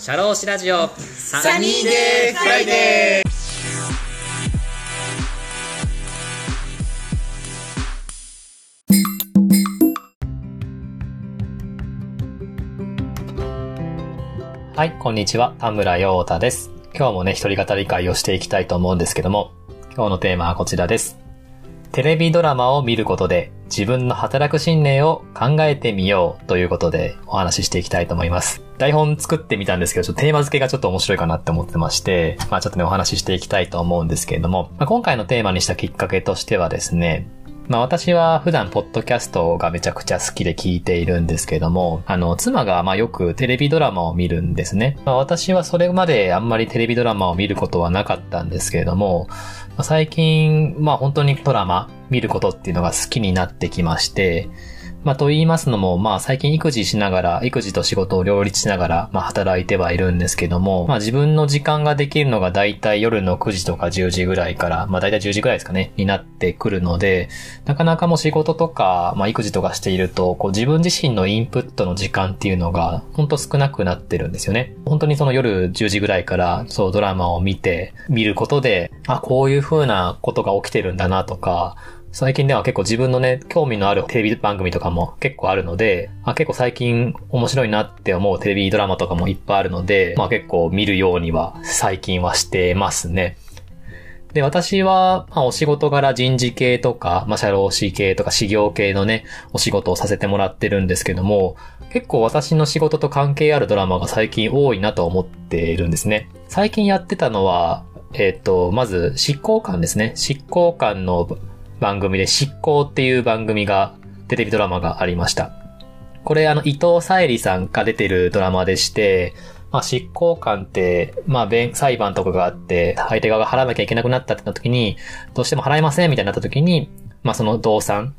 シャローシラジオサニーデーフライデーはい、こんにちは。田村陽太です。今日もね、一人語り回をしていきたいと思うんですけども、今日のテーマはこちらです。テレビドラマを見ることで自分の働く信念を考えてみようということでお話ししていきたいと思います。台本作ってみたんですけど、ちょっとテーマ付けがちょっと面白いかなって思ってまして、まあちょっとねお話ししていきたいと思うんですけれども、まあ、今回のテーマにしたきっかけとしてはですね、まあ私は普段ポッドキャストがめちゃくちゃ好きで聞いているんですけども、あの、妻がまあよくテレビドラマを見るんですね。まあ私はそれまであんまりテレビドラマを見ることはなかったんですけれども、ま、最近、まあ本当にドラマ見ることっていうのが好きになってきまして、まあ、と言いますのも、まあ、最近育児しながら、育児と仕事を両立しながら、まあ、働いてはいるんですけども、まあ、自分の時間ができるのが大体夜の9時とか10時ぐらいから、まあ、大体10時ぐらいですかね、になってくるので、なかなかもう仕事とか、まあ、育児とかしていると、こう、自分自身のインプットの時間っていうのが、ほんと少なくなってるんですよね。本当にその夜10時ぐらいから、そう、ドラマを見て、見ることで、あ、こういう風なことが起きてるんだなとか、最近では結構自分のね、興味のあるテレビ番組とかも結構あるので、あ結構最近面白いなって思うテレビドラマとかもいっぱいあるので、まあ結構見るようには最近はしてますね。で、私は、まあ、お仕事柄人事系とか、まあ、社労士系とか、事業系のね、お仕事をさせてもらってるんですけども、結構私の仕事と関係あるドラマが最近多いなと思っているんですね。最近やってたのは、えっ、ー、と、まず、執行官ですね。執行官の番組で執行っていう番組が、テレビドラマがありました。これあの、伊藤沙莉さんが出てるドラマでして、まあ、執行官って、まあ、弁、裁判とかがあって、相手側が払わなきゃいけなくなったってなった時に、どうしても払えませんみたいになった時に、まあ、その動産、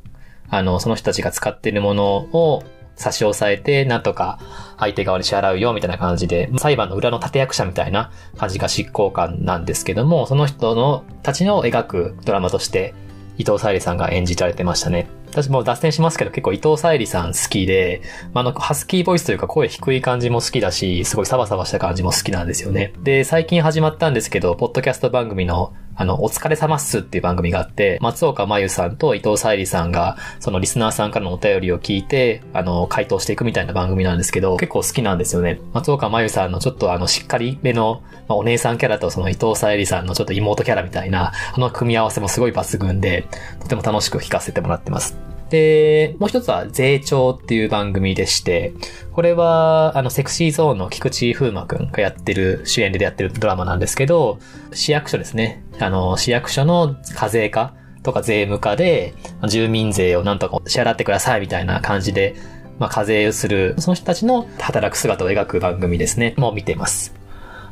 あの、その人たちが使っているものを差し押さえて、なんとか相手側に支払うよ、みたいな感じで、裁判の裏の立役者みたいな感じが執行官なんですけども、その人の、たちの描くドラマとして、伊藤沙莉さんが演じられてましたね。私も脱線しますけど結構伊藤沙莉さん好きで、まあ、の、ハスキーボイスというか声低い感じも好きだし、すごいサバサバした感じも好きなんですよね。で、最近始まったんですけど、ポッドキャスト番組のあの、お疲れ様っすっていう番組があって、松岡真優さんと伊藤沙莉さんが、そのリスナーさんからのお便りを聞いて、あの、回答していくみたいな番組なんですけど、結構好きなんですよね。松岡真優さんのちょっとあの、しっかりめの、まあ、お姉さんキャラとその伊藤沙莉さんのちょっと妹キャラみたいな、あの組み合わせもすごい抜群で、とても楽しく聞かせてもらってます。で、もう一つは税調っていう番組でして、これは、あの、セクシーゾーンの菊池風磨くんがやってる、主演でやってるドラマなんですけど、市役所ですね。あの、市役所の課税課とか税務課で、住民税をなんとか支払ってくださいみたいな感じで、まあ、課税をする、その人たちの働く姿を描く番組ですね。もう見てます。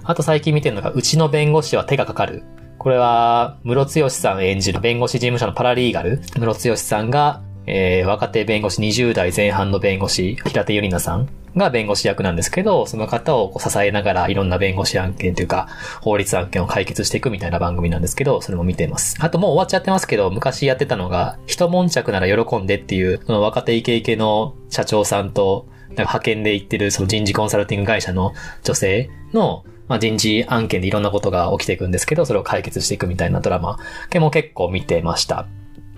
あと最近見てるのが、うちの弁護士は手がかかる。これは、室強さん演じる弁護士事務所のパラリーガル、室強さんがえー、若手弁護士20代前半の弁護士、平手ゆりなさんが弁護士役なんですけど、その方を支えながらいろんな弁護士案件というか、法律案件を解決していくみたいな番組なんですけど、それも見てます。あともう終わっちゃってますけど、昔やってたのが、一悶着なら喜んでっていう、その若手イケイケの社長さんと、なんか派遣で行ってるその人事コンサルティング会社の女性の、まあ、人事案件でいろんなことが起きていくんですけど、それを解決していくみたいなドラマ、も結構見てました。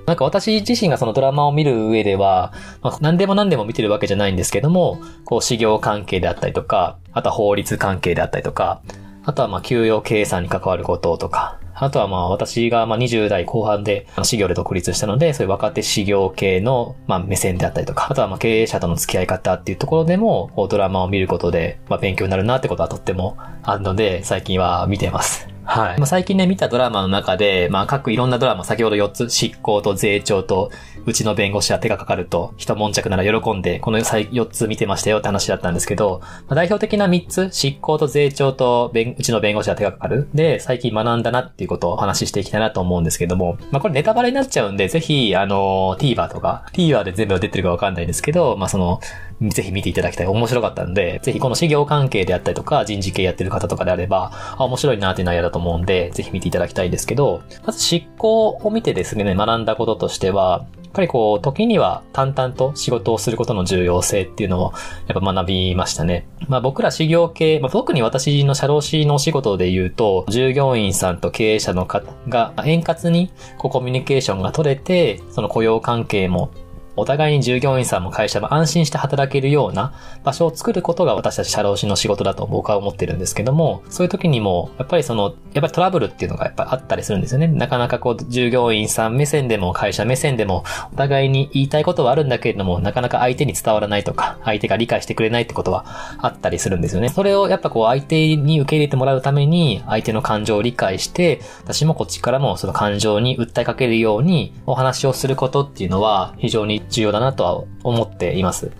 なんか私自身がそのドラマを見る上では、まあ、何でも何でも見てるわけじゃないんですけども、こう、修行関係であったりとか、あとは法律関係であったりとか、あとはまあ、給与計算に関わることとか、あとはまあ私がまあ20代後半で修行で独立したので、そういう若手修行系のまあ目線であったりとか、あとはまあ経営者との付き合い方っていうところでも、こうドラマを見ることでまあ勉強になるなってことはとってもあるので、最近は見てます。はい。まあ、最近ね、見たドラマの中で、まあ、各いろんなドラマ、先ほど4つ、執行と税調と、うちの弁護士は手がかかると、一悶着なら喜んで、この4つ見てましたよって話だったんですけど、まあ、代表的な3つ、執行と税調と、うちの弁護士は手がかかる。で、最近学んだなっていうことをお話ししていきたいなと思うんですけども、まあ、これネタバレになっちゃうんで、ぜひ、あの、TVer とか、TVer で全部出てるかわかんないんですけど、まあ、その、ぜひ見ていただきたい。面白かったんで、ぜひこの事業関係であったりとか、人事系やってる方とかであれば、あ、面白いなっていう内容だと思うんで、ぜひ見ていただきたいんですけど、まず執行を見てですね、学んだこととしては、やっぱりこう、時には淡々と仕事をすることの重要性っていうのをやっぱ学びましたね。まあ僕ら事業系、まあ特に私の社労士のお仕事で言うと、従業員さんと経営者の方が円滑にこうコミュニケーションが取れて、その雇用関係もお互いに従業員さんも会社も安心して働けるような場所を作ることが私たち社労士の仕事だと僕は思ってるんですけども、そういう時にも、やっぱりその、やっぱりトラブルっていうのがやっぱあったりするんですよね。なかなかこう、従業員さん目線でも会社目線でも、お互いに言いたいことはあるんだけれども、なかなか相手に伝わらないとか、相手が理解してくれないってことはあったりするんですよね。それをやっぱこう、相手に受け入れてもらうために、相手の感情を理解して、私もこっちからもその感情に訴えかけるように、お話をすることっていうのは非常に重要だなとは思っています。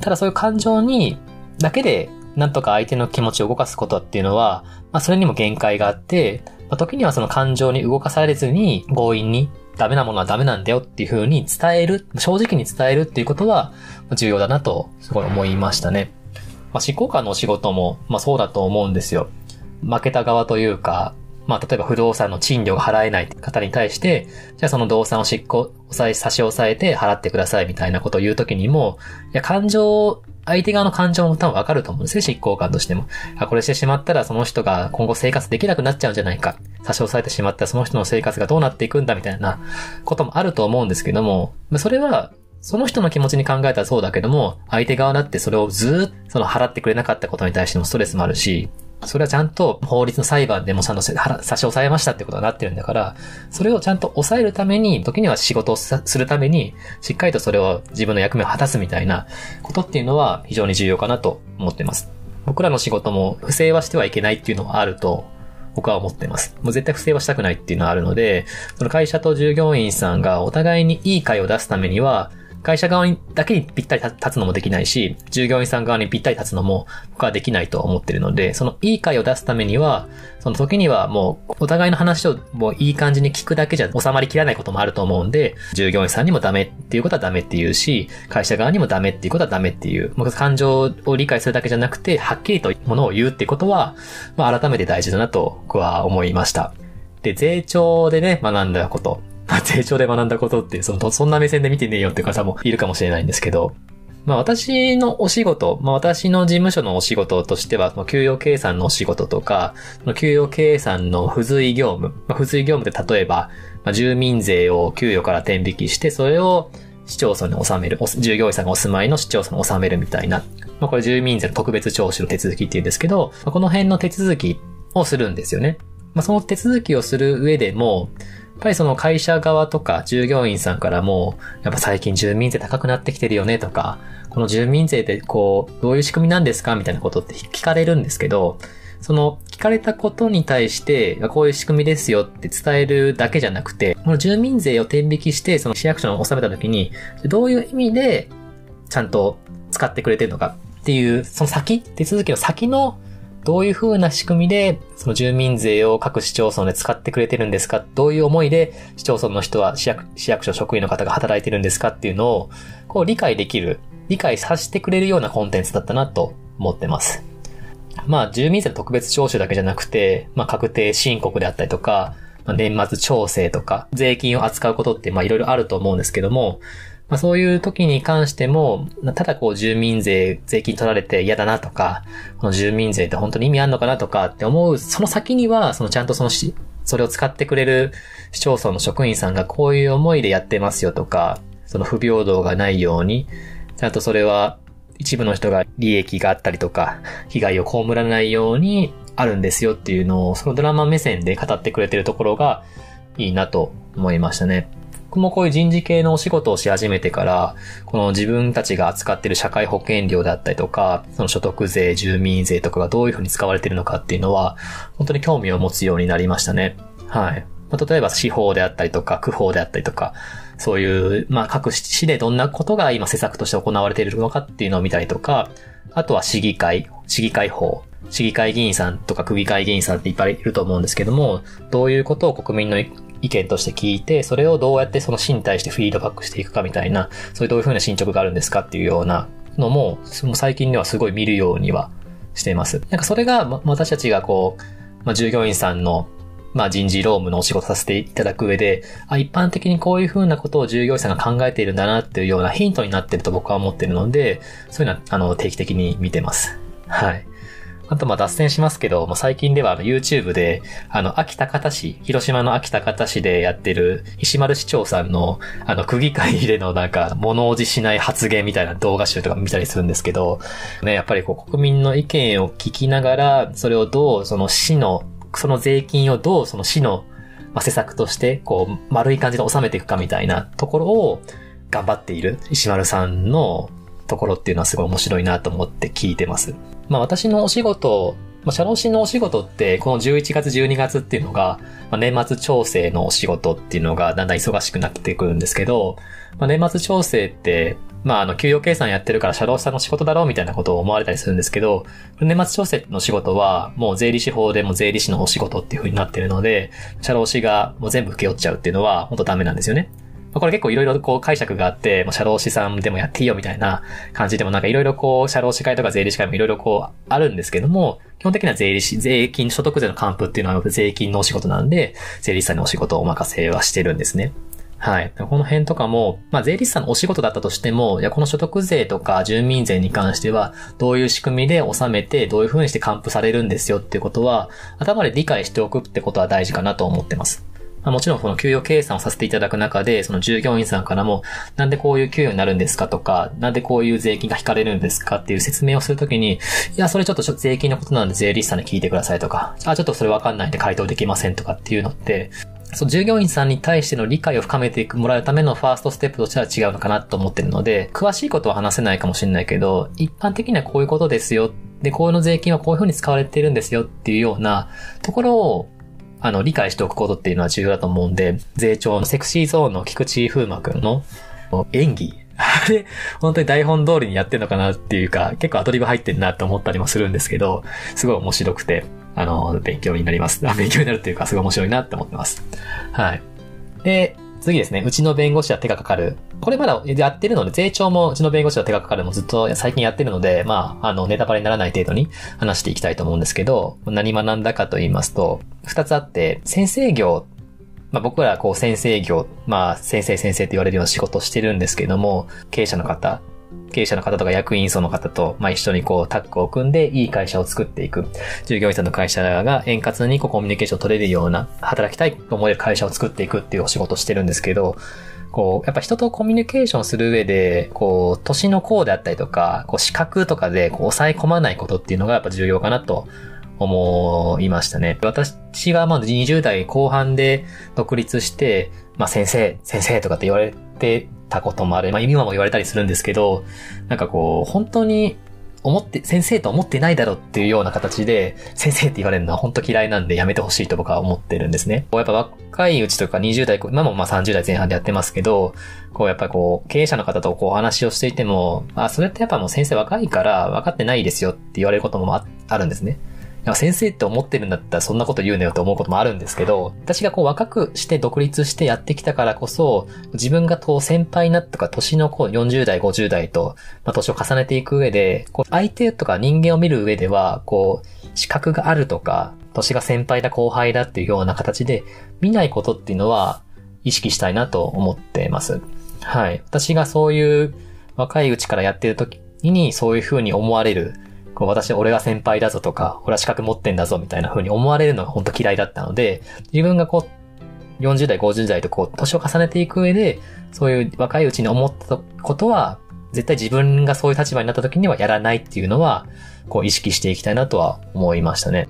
ただそういう感情に、だけで、なんとか相手の気持ちを動かすことっていうのは、まあそれにも限界があって、まあ、時にはその感情に動かされずに強引にダメなものはダメなんだよっていう風に伝える、正直に伝えるっていうことは重要だなとすごい思いましたね。まあ執行官のお仕事も、まあそうだと思うんですよ。負けた側というか、まあ、例えば不動産の賃料が払えない方に対して、じゃあその動産を執行、抑え、差し押さえて払ってくださいみたいなことを言うときにも、いや、感情、相手側の感情も多分わかると思うんですよ、執行官としても。あ、これしてしまったらその人が今後生活できなくなっちゃうんじゃないか。差し押さえてしまったらその人の生活がどうなっていくんだみたいなこともあると思うんですけども、それはその人の気持ちに考えたらそうだけども、相手側だってそれをずっとその払ってくれなかったことに対してもストレスもあるし、それはちゃんと法律の裁判でもちゃんと差し押さえましたってことになってるんだから、それをちゃんと抑えるために、時には仕事をするために、しっかりとそれを自分の役目を果たすみたいなことっていうのは非常に重要かなと思ってます。僕らの仕事も不正はしてはいけないっていうのはあると僕は思ってます。もう絶対不正はしたくないっていうのはあるので、その会社と従業員さんがお互いにいい会を出すためには、会社側にだけにぴったり立つのもできないし、従業員さん側にぴったり立つのも僕はできないと思ってるので、そのいい会を出すためには、その時にはもうお互いの話をもういい感じに聞くだけじゃ収まりきらないこともあると思うんで、従業員さんにもダメっていうことはダメって言うし、会社側にもダメっていうことはダメっていう、もう感情を理解するだけじゃなくて、はっきりとものを言うってことは、まあ改めて大事だなと僕は思いました。で、税調でね、学んだこと。成長で学んだことって、その、そんな目線で見てねえよって方もいるかもしれないんですけど、まあ私のお仕事、まあ私の事務所のお仕事としては、給与計算のお仕事とか、給与計算の付随業務、まあ、付随業務って例えば、まあ、住民税を給与から転引きして、それを市町村に納める、従業員さんがお住まいの市町村に納めるみたいな、まあこれ住民税の特別徴収の手続きって言うんですけど、まあ、この辺の手続きをするんですよね。まあその手続きをする上でも、っぱりその会社側とか従業員さんからも、やっぱ最近住民税高くなってきてるよねとか、この住民税ってこう、どういう仕組みなんですかみたいなことって聞かれるんですけど、その聞かれたことに対して、こういう仕組みですよって伝えるだけじゃなくて、この住民税を転引きして、その市役所に納めた時に、どういう意味でちゃんと使ってくれてるのかっていう、その先、手続きの先のどういう風な仕組みで、その住民税を各市町村で使ってくれてるんですかどういう思いで市町村の人は市役市役所職員の方が働いてるんですかっていうのを、こう理解できる、理解させてくれるようなコンテンツだったなと思ってます。まあ、住民税の特別徴収だけじゃなくて、まあ、確定申告であったりとか、まあ、年末調整とか、税金を扱うことって、まあ、いろいろあると思うんですけども、まあそういう時に関しても、ただこう住民税、税金取られて嫌だなとか、この住民税って本当に意味あんのかなとかって思う、その先には、そのちゃんとそのし、それを使ってくれる市町村の職員さんがこういう思いでやってますよとか、その不平等がないように、ちゃんとそれは一部の人が利益があったりとか、被害を被らないようにあるんですよっていうのを、そのドラマ目線で語ってくれてるところがいいなと思いましたね。もこういう人事系のお仕事をし始めてから、この自分たちが扱っている社会保険料だったりとか、その所得税、住民税とかがどういうふうに使われているのかっていうのは、本当に興味を持つようになりましたね。はい。まあ、例えば司法であったりとか、区法であったりとか、そういう、まあ各市でどんなことが今施策として行われているのかっていうのを見たりとか、あとは市議会、市議会法、市議会議員さんとか区議会議員さんっていっぱいいると思うんですけども、どういうことを国民の意見として聞いて、それをどうやってその市に対してフィードバックしていくかみたいな、そういうどういうふうな進捗があるんですかっていうようなのも、最近ではすごい見るようにはしています。なんかそれが、ま、私たちがこう、まあ、従業員さんのまあ人事労務のお仕事させていただく上で、あ、一般的にこういうふうなことを従業員さんが考えているんだなっていうようなヒントになってると僕は思ってるので、そういうのは、あの、定期的に見てます。はい。あと、ま、脱線しますけど、もう最近では YouTube で、あの、秋田方市、広島の秋田方市でやってる石丸市長さんの、あの、区議会でのなんか、物おじしない発言みたいな動画集とか見たりするんですけど、ね、やっぱりこう、国民の意見を聞きながら、それをどう、その市の、その税金をどう、その市の、ま施策として、こう、丸い感じで収めていくかみたいなところを、頑張っている石丸さんのところっていうのはすごい面白いなと思って聞いてます。まあ私のお仕事、まあ、社労士のお仕事って、この11月、12月っていうのが、まあ、年末調整のお仕事っていうのがだんだん忙しくなってくるんですけど、まあ、年末調整って、まあ、あの、給与計算やってるから社労士さんの仕事だろうみたいなことを思われたりするんですけど、年末調整の仕事は、もう税理士法でも税理士のお仕事っていう風になってるので、社労士がもう全部受け負っちゃうっていうのは、本当ダメなんですよね。まこれ結構いろいろこう解釈があって、もう社労士さんでもやっていいよみたいな感じでもなんかいろいろこう、社労士会とか税理士会もいろいろこう、あるんですけども、基本的には税理士、税金、所得税の還付っていうのは税金のお仕事なんで、税理士さんのお仕事をお任せはしてるんですね。はい。この辺とかも、まあ税理士さんのお仕事だったとしても、いや、この所得税とか住民税に関しては、どういう仕組みで納めて、どういう風にして還付されるんですよっていうことは、頭で理解しておくってことは大事かなと思ってます。まあ、もちろんこの給与計算をさせていただく中で、その従業員さんからも、なんでこういう給与になるんですかとか、なんでこういう税金が引かれるんですかっていう説明をするときに、いや、それちょっと税金のことなんで税理士さんに聞いてくださいとか、あ、ちょっとそれわかんないんで回答できませんとかっていうのって、そう、従業員さんに対しての理解を深めてもらうためのファーストステップとしては違うのかなと思ってるので、詳しいことは話せないかもしれないけど、一般的にはこういうことですよ。で、こういうの税金はこういうふうに使われてるんですよっていうようなところをあの、理解しておくことっていうのは重要だと思うんで、税調のセクシーゾーンの菊池風磨くんの演技。あれ、本当に台本通りにやってんのかなっていうか、結構アドリブ入ってんなって思ったりもするんですけど、すごい面白くて、あの、勉強になります。勉強になるっていうか、すごい面白いなって思ってます。はい。で、次ですね、うちの弁護士は手がかかる。これまだやってるので、税調もうちの弁護士は手がかかるもずっと最近やってるので、まあ、あの、ネタバレにならない程度に話していきたいと思うんですけど、何学んだかと言いますと、二つあって、先生業まあ僕らこう先生業、まあ先生先生って言われるような仕事してるんですけども、経営者の方、経営者の方とか役員層の方と、まあ、一緒にこうタッグを組んでいい会社を作っていく。従業員さんの会社が円滑にこうコミュニケーション取れるような、働きたいと思える会社を作っていくっていうお仕事をしてるんですけど、こう、やっぱ人とコミュニケーションする上で、こう、年の功であったりとか、こう、資格とかでこう抑え込まないことっていうのがやっぱ重要かなと思いましたね。私がまあ20代後半で独立して、まあ先生、先生とかって言われてたこともある。まあ今も言われたりするんですけど、なんかこう、本当に思って、先生と思ってないだろうっていうような形で、先生って言われるのは本当嫌いなんでやめてほしいと僕は思ってるんですね。こうやっぱ若いうちとか20代、今もまあ30代前半でやってますけど、こうやっぱこう、経営者の方とこうお話をしていても、あ、それってやっぱもう先生若いから分かってないですよって言われることもあるんですね。先生って思ってるんだったらそんなこと言うなよと思うこともあるんですけど、私がこう若くして独立してやってきたからこそ、自分がこう先輩なとか年のこう40代、50代と、まあ、年を重ねていく上で、こう相手とか人間を見る上では、こう、資格があるとか、年が先輩だ後輩だっていうような形で見ないことっていうのは意識したいなと思ってます。はい。私がそういう若いうちからやってる時にそういう風に思われるこう私、俺が先輩だぞとか、俺は資格持ってんだぞみたいな風に思われるのが本当嫌いだったので、自分がこう、40代、50代とこう、年を重ねていく上で、そういう若いうちに思ったことは、絶対自分がそういう立場になった時にはやらないっていうのは、こう意識していきたいなとは思いましたね。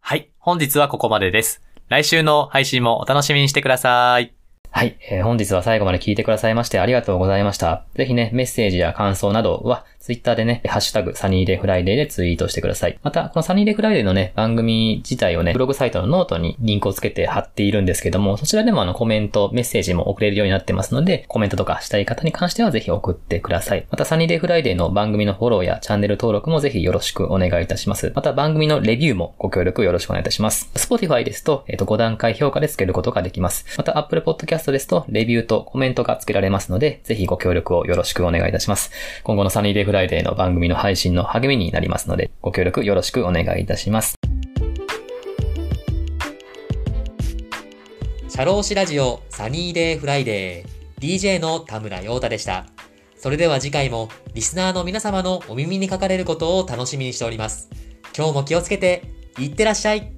はい。本日はここまでです。来週の配信もお楽しみにしてください。はい、えー、本日は最後まで聞いてくださいましてありがとうございました。ぜひね、メッセージや感想などは、ツイッターでね、ハッシュタグ、サニーデフライデーでツイートしてください。また、このサニーデフライデーのね、番組自体をね、ブログサイトのノートにリンクをつけて貼っているんですけども、そちらでもあのコメント、メッセージも送れるようになってますので、コメントとかしたい方に関してはぜひ送ってください。また、サニーデフライデーの番組のフォローやチャンネル登録もぜひよろしくお願いいたします。また、番組のレビューもご協力よろしくお願いいたします。Spotify ですと、えっ、ー、と、5段階評価でつけることができます。また、Apple Podcast ですと、レビューとコメントがつけられますので、ぜひご協力をよろしくお願いいたします。今後のサニーデフライデーの番組の配信の励みになりますので、ご協力よろしくお願いいたします。社労士ラジオサニーデーフライデー DJ の田村陽太でした。それでは次回もリスナーの皆様のお耳にかかれることを楽しみにしております。今日も気をつけて、いってらっしゃい